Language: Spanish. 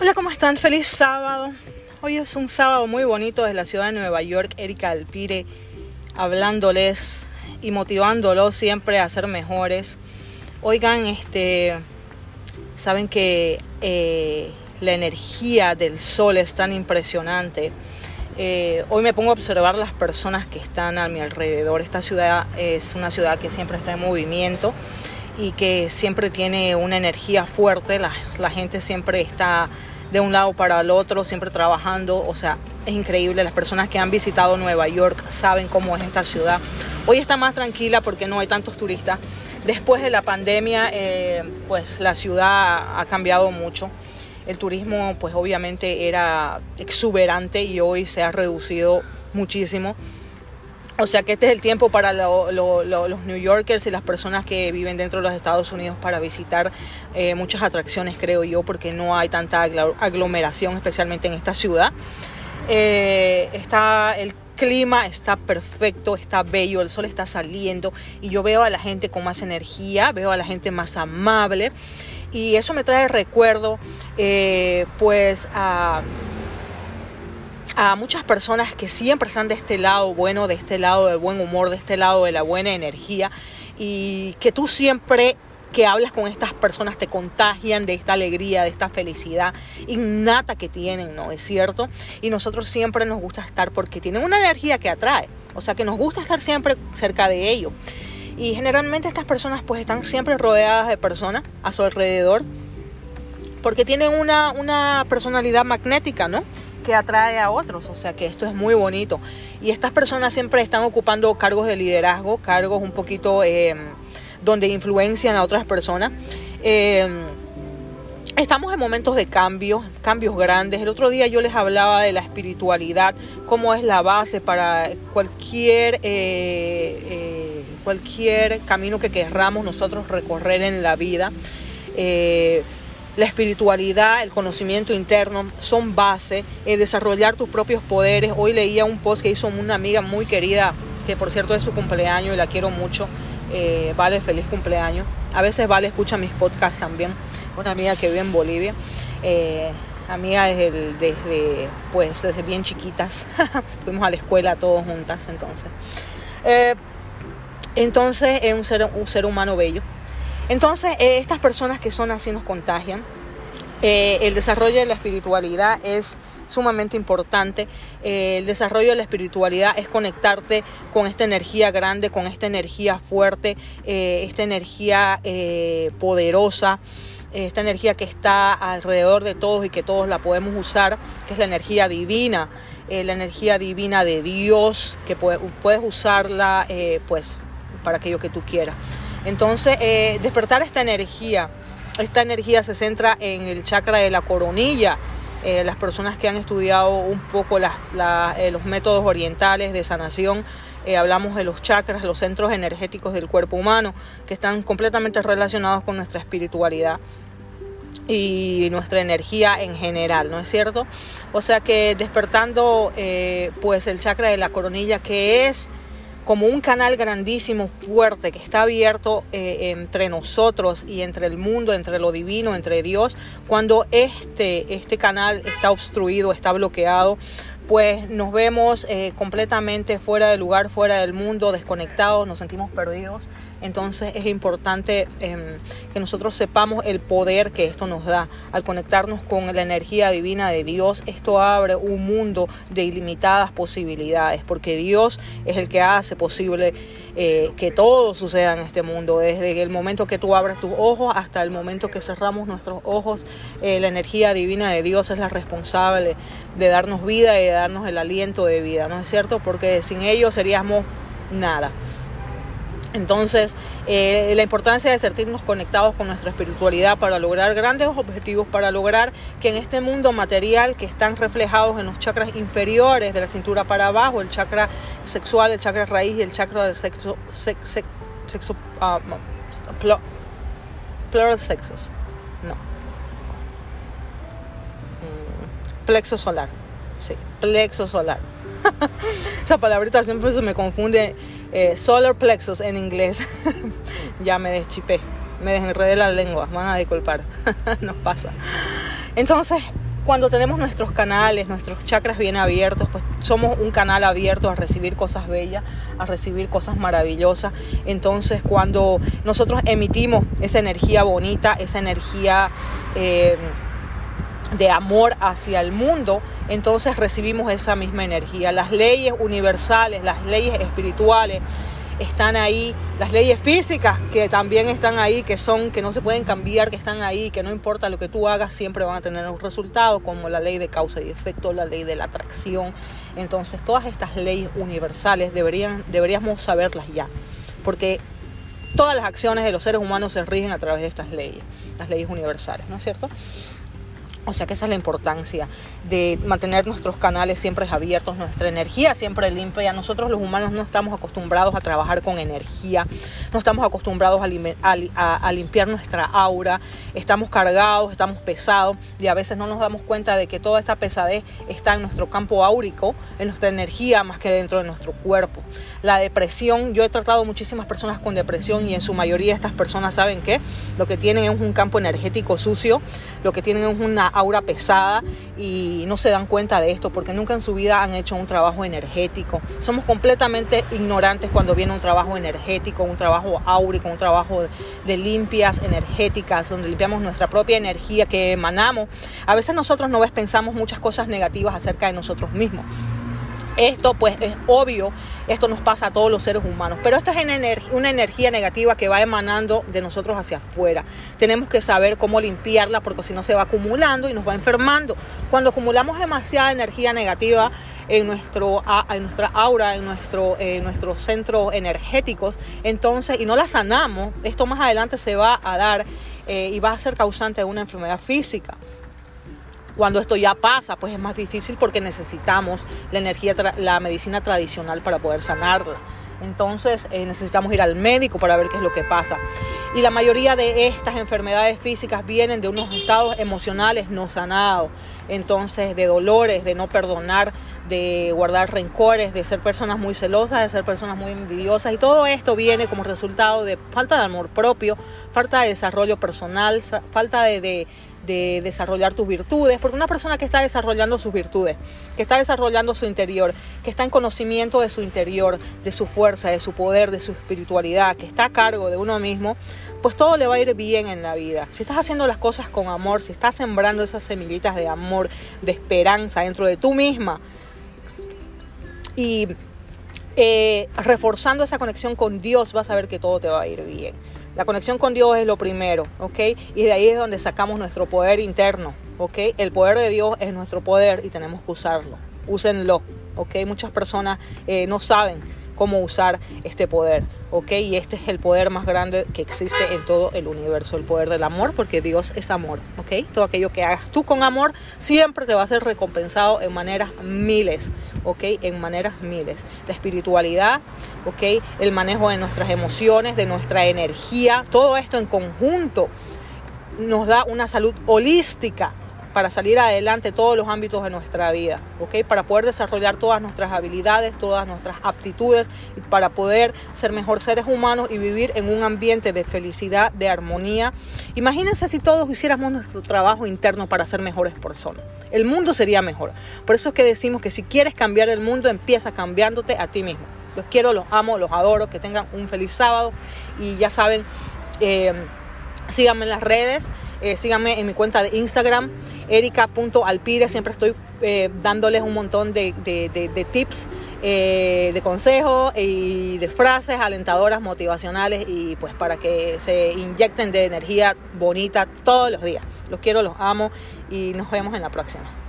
Hola, ¿cómo están? Feliz sábado. Hoy es un sábado muy bonito desde la ciudad de Nueva York. Erika Alpire hablándoles y motivándolos siempre a ser mejores. Oigan, este, saben que eh, la energía del sol es tan impresionante. Eh, hoy me pongo a observar las personas que están a mi alrededor. Esta ciudad es una ciudad que siempre está en movimiento y que siempre tiene una energía fuerte. La, la gente siempre está de un lado para el otro, siempre trabajando. O sea, es increíble. Las personas que han visitado Nueva York saben cómo es esta ciudad. Hoy está más tranquila porque no hay tantos turistas. Después de la pandemia, eh, pues la ciudad ha cambiado mucho. El turismo, pues obviamente era exuberante y hoy se ha reducido muchísimo. O sea que este es el tiempo para los New Yorkers y las personas que viven dentro de los Estados Unidos para visitar eh, muchas atracciones, creo yo, porque no hay tanta aglomeración, especialmente en esta ciudad. Eh, está el clima está perfecto, está bello, el sol está saliendo y yo veo a la gente con más energía, veo a la gente más amable y eso me trae recuerdo eh, pues a a muchas personas que siempre están de este lado bueno, de este lado del buen humor, de este lado de la buena energía y que tú siempre que hablas con estas personas te contagian de esta alegría, de esta felicidad innata que tienen, ¿no? Es cierto. Y nosotros siempre nos gusta estar porque tienen una energía que atrae. O sea que nos gusta estar siempre cerca de ellos. Y generalmente estas personas pues están siempre rodeadas de personas a su alrededor porque tienen una, una personalidad magnética, ¿no? Atrae a otros, o sea que esto es muy bonito. Y estas personas siempre están ocupando cargos de liderazgo, cargos un poquito eh, donde influencian a otras personas. Eh, estamos en momentos de cambios, cambios grandes. El otro día yo les hablaba de la espiritualidad, cómo es la base para cualquier, eh, cualquier camino que querramos nosotros recorrer en la vida la espiritualidad, el conocimiento interno son base, eh, desarrollar tus propios poderes. Hoy leía un post que hizo una amiga muy querida, que por cierto es su cumpleaños y la quiero mucho. Eh, vale, feliz cumpleaños. A veces Vale escucha mis podcasts también. Una amiga que vive en Bolivia. Eh, amiga desde, desde, pues, desde bien chiquitas. Fuimos a la escuela todos juntas entonces. entonces es un ser, un ser humano bello. Entonces, eh, estas personas que son así nos contagian. Eh, el desarrollo de la espiritualidad es sumamente importante. Eh, el desarrollo de la espiritualidad es conectarte con esta energía grande, con esta energía fuerte, esta energía poderosa, esta energía que está alrededor de todos y que todos la podemos usar, que es la energía divina, la energía divina de Dios, que puedes usarla pues para aquello que tú quieras. Entonces, eh, despertar esta energía, esta energía se centra en el chakra de la coronilla. Eh, las personas que han estudiado un poco eh, los métodos orientales de sanación, hablamos de los chakras, los centros energéticos del cuerpo humano, que están completamente relacionados con nuestra espiritualidad y nuestra energía en general, ¿no es cierto? O sea que despertando pues el chakra de la coronilla, que es como un canal grandísimo, fuerte, que está abierto eh, entre nosotros y entre el mundo, entre lo divino, entre Dios, cuando este, este canal está obstruido, está bloqueado, pues nos vemos eh, completamente fuera del lugar, fuera del mundo, desconectados, nos sentimos perdidos. Entonces es importante em, que nosotros sepamos el poder que esto nos da. Al conectarnos con la energía divina de Dios, esto abre un mundo de ilimitadas posibilidades, porque Dios es el que hace posible eh, que todo suceda en este mundo. Desde el momento que tú abres tus ojos hasta el momento que cerramos nuestros ojos, eh, la energía divina de Dios es la responsable de darnos vida y de darnos el aliento de vida, ¿no es cierto? Porque sin ello seríamos nada. Entonces, eh, la importancia de sentirnos conectados con nuestra espiritualidad para lograr grandes objetivos, para lograr que en este mundo material que están reflejados en los chakras inferiores de la cintura para abajo, el chakra sexual, el chakra raíz y el chakra del sexo, sexo, uh, plural sexos, no, mm, plexo solar, sí, plexo solar. Esa palabrita siempre se me confunde eh, solar plexus en inglés. ya me deschipé, me desenredé la lengua, van a disculpar, nos pasa. Entonces, cuando tenemos nuestros canales, nuestros chakras bien abiertos, pues somos un canal abierto a recibir cosas bellas, a recibir cosas maravillosas. Entonces cuando nosotros emitimos esa energía bonita, esa energía eh, de amor hacia el mundo, entonces recibimos esa misma energía. Las leyes universales, las leyes espirituales, están ahí, las leyes físicas que también están ahí, que son, que no se pueden cambiar, que están ahí, que no importa lo que tú hagas, siempre van a tener un resultado, como la ley de causa y efecto, la ley de la atracción. Entonces, todas estas leyes universales deberían, deberíamos saberlas ya, porque todas las acciones de los seres humanos se rigen a través de estas leyes, las leyes universales, ¿no es cierto? O sea que esa es la importancia de mantener nuestros canales siempre abiertos, nuestra energía siempre limpia. Nosotros los humanos no estamos acostumbrados a trabajar con energía, no estamos acostumbrados a, limpiar nuestra aura, estamos cargados, estamos pesados y a veces no nos damos cuenta de que toda esta pesadez está en nuestro campo áurico, en nuestra energía más que dentro de nuestro cuerpo. La depresión, yo he tratado muchísimas personas con depresión y en su mayoría estas personas saben que lo que tienen es un campo energético sucio, lo que tienen es una aura pesada y no se dan cuenta de esto porque nunca en su vida han hecho un trabajo energético. Somos completamente ignorantes cuando viene un trabajo energético, un trabajo áurico, un trabajo de limpias energéticas, donde limpiamos nuestra propia energía que emanamos. A veces nosotros no ves, pensamos muchas cosas negativas acerca de nosotros mismos. Esto pues es obvio, esto nos pasa a todos los seres humanos, pero esto es una energía negativa que va emanando de nosotros hacia afuera. Tenemos que saber cómo limpiarla porque si no se va acumulando y nos va enfermando. Cuando acumulamos demasiada energía negativa en, nuestro, en nuestra aura, en, nuestro, en nuestros centros energéticos, entonces, y no la sanamos, esto más adelante se va a dar eh, y va a ser causante de una enfermedad física. Cuando esto ya pasa, pues es más difícil porque necesitamos la energía, la medicina tradicional para poder sanarla. Entonces eh, necesitamos ir al médico para ver qué es lo que pasa. Y la mayoría de estas enfermedades físicas vienen de unos estados emocionales no sanados. Entonces de dolores, de no perdonar, de guardar rencores, de ser personas muy celosas, de ser personas muy envidiosas. Y todo esto viene como resultado de falta de amor propio, falta de desarrollo personal, falta de, de desarrollar tus virtudes, porque una persona que está desarrollando sus virtudes, que está desarrollando su interior, que está en conocimiento de su interior, de su fuerza, de su poder, de su espiritualidad, que está a cargo de uno mismo, pues todo le va a ir bien en la vida. Si estás haciendo las cosas con amor, si estás sembrando esas semillitas de amor, de esperanza dentro de tú misma y eh, reforzando esa conexión con Dios, vas a ver que todo te va a ir bien. La conexión con Dios es lo primero, ¿ok? Y de ahí es donde sacamos nuestro poder interno, ¿ok? El poder de Dios es nuestro poder y tenemos que usarlo. Úsenlo, ¿ok? Muchas personas eh, no saben cómo usar este poder, ¿ok? Y este es el poder más grande que existe en todo el universo, el poder del amor, porque Dios es amor, ¿ok? Todo aquello que hagas tú con amor siempre te va a ser recompensado en maneras miles, ¿ok? En maneras miles. La espiritualidad, ¿ok? El manejo de nuestras emociones, de nuestra energía, todo esto en conjunto nos da una salud holística, para salir adelante todos los ámbitos de nuestra vida, ¿ok? Para poder desarrollar todas nuestras habilidades, todas nuestras aptitudes y para poder ser mejor seres humanos y vivir en un ambiente de felicidad, de armonía. Imagínense si todos hiciéramos nuestro trabajo interno para ser mejores personas. El mundo sería mejor. Por eso es que decimos que si quieres cambiar el mundo, empieza cambiándote a ti mismo. Los quiero, los amo, los adoro, que tengan un feliz sábado y ya saben, eh, síganme en las redes. Eh, síganme en mi cuenta de Instagram, erica.alpire. Siempre estoy eh, dándoles un montón de, tips, eh, de consejos y de frases alentadoras, motivacionales y pues para que se inyecten de energía bonita todos los días. Los quiero, los amo y nos vemos en la próxima.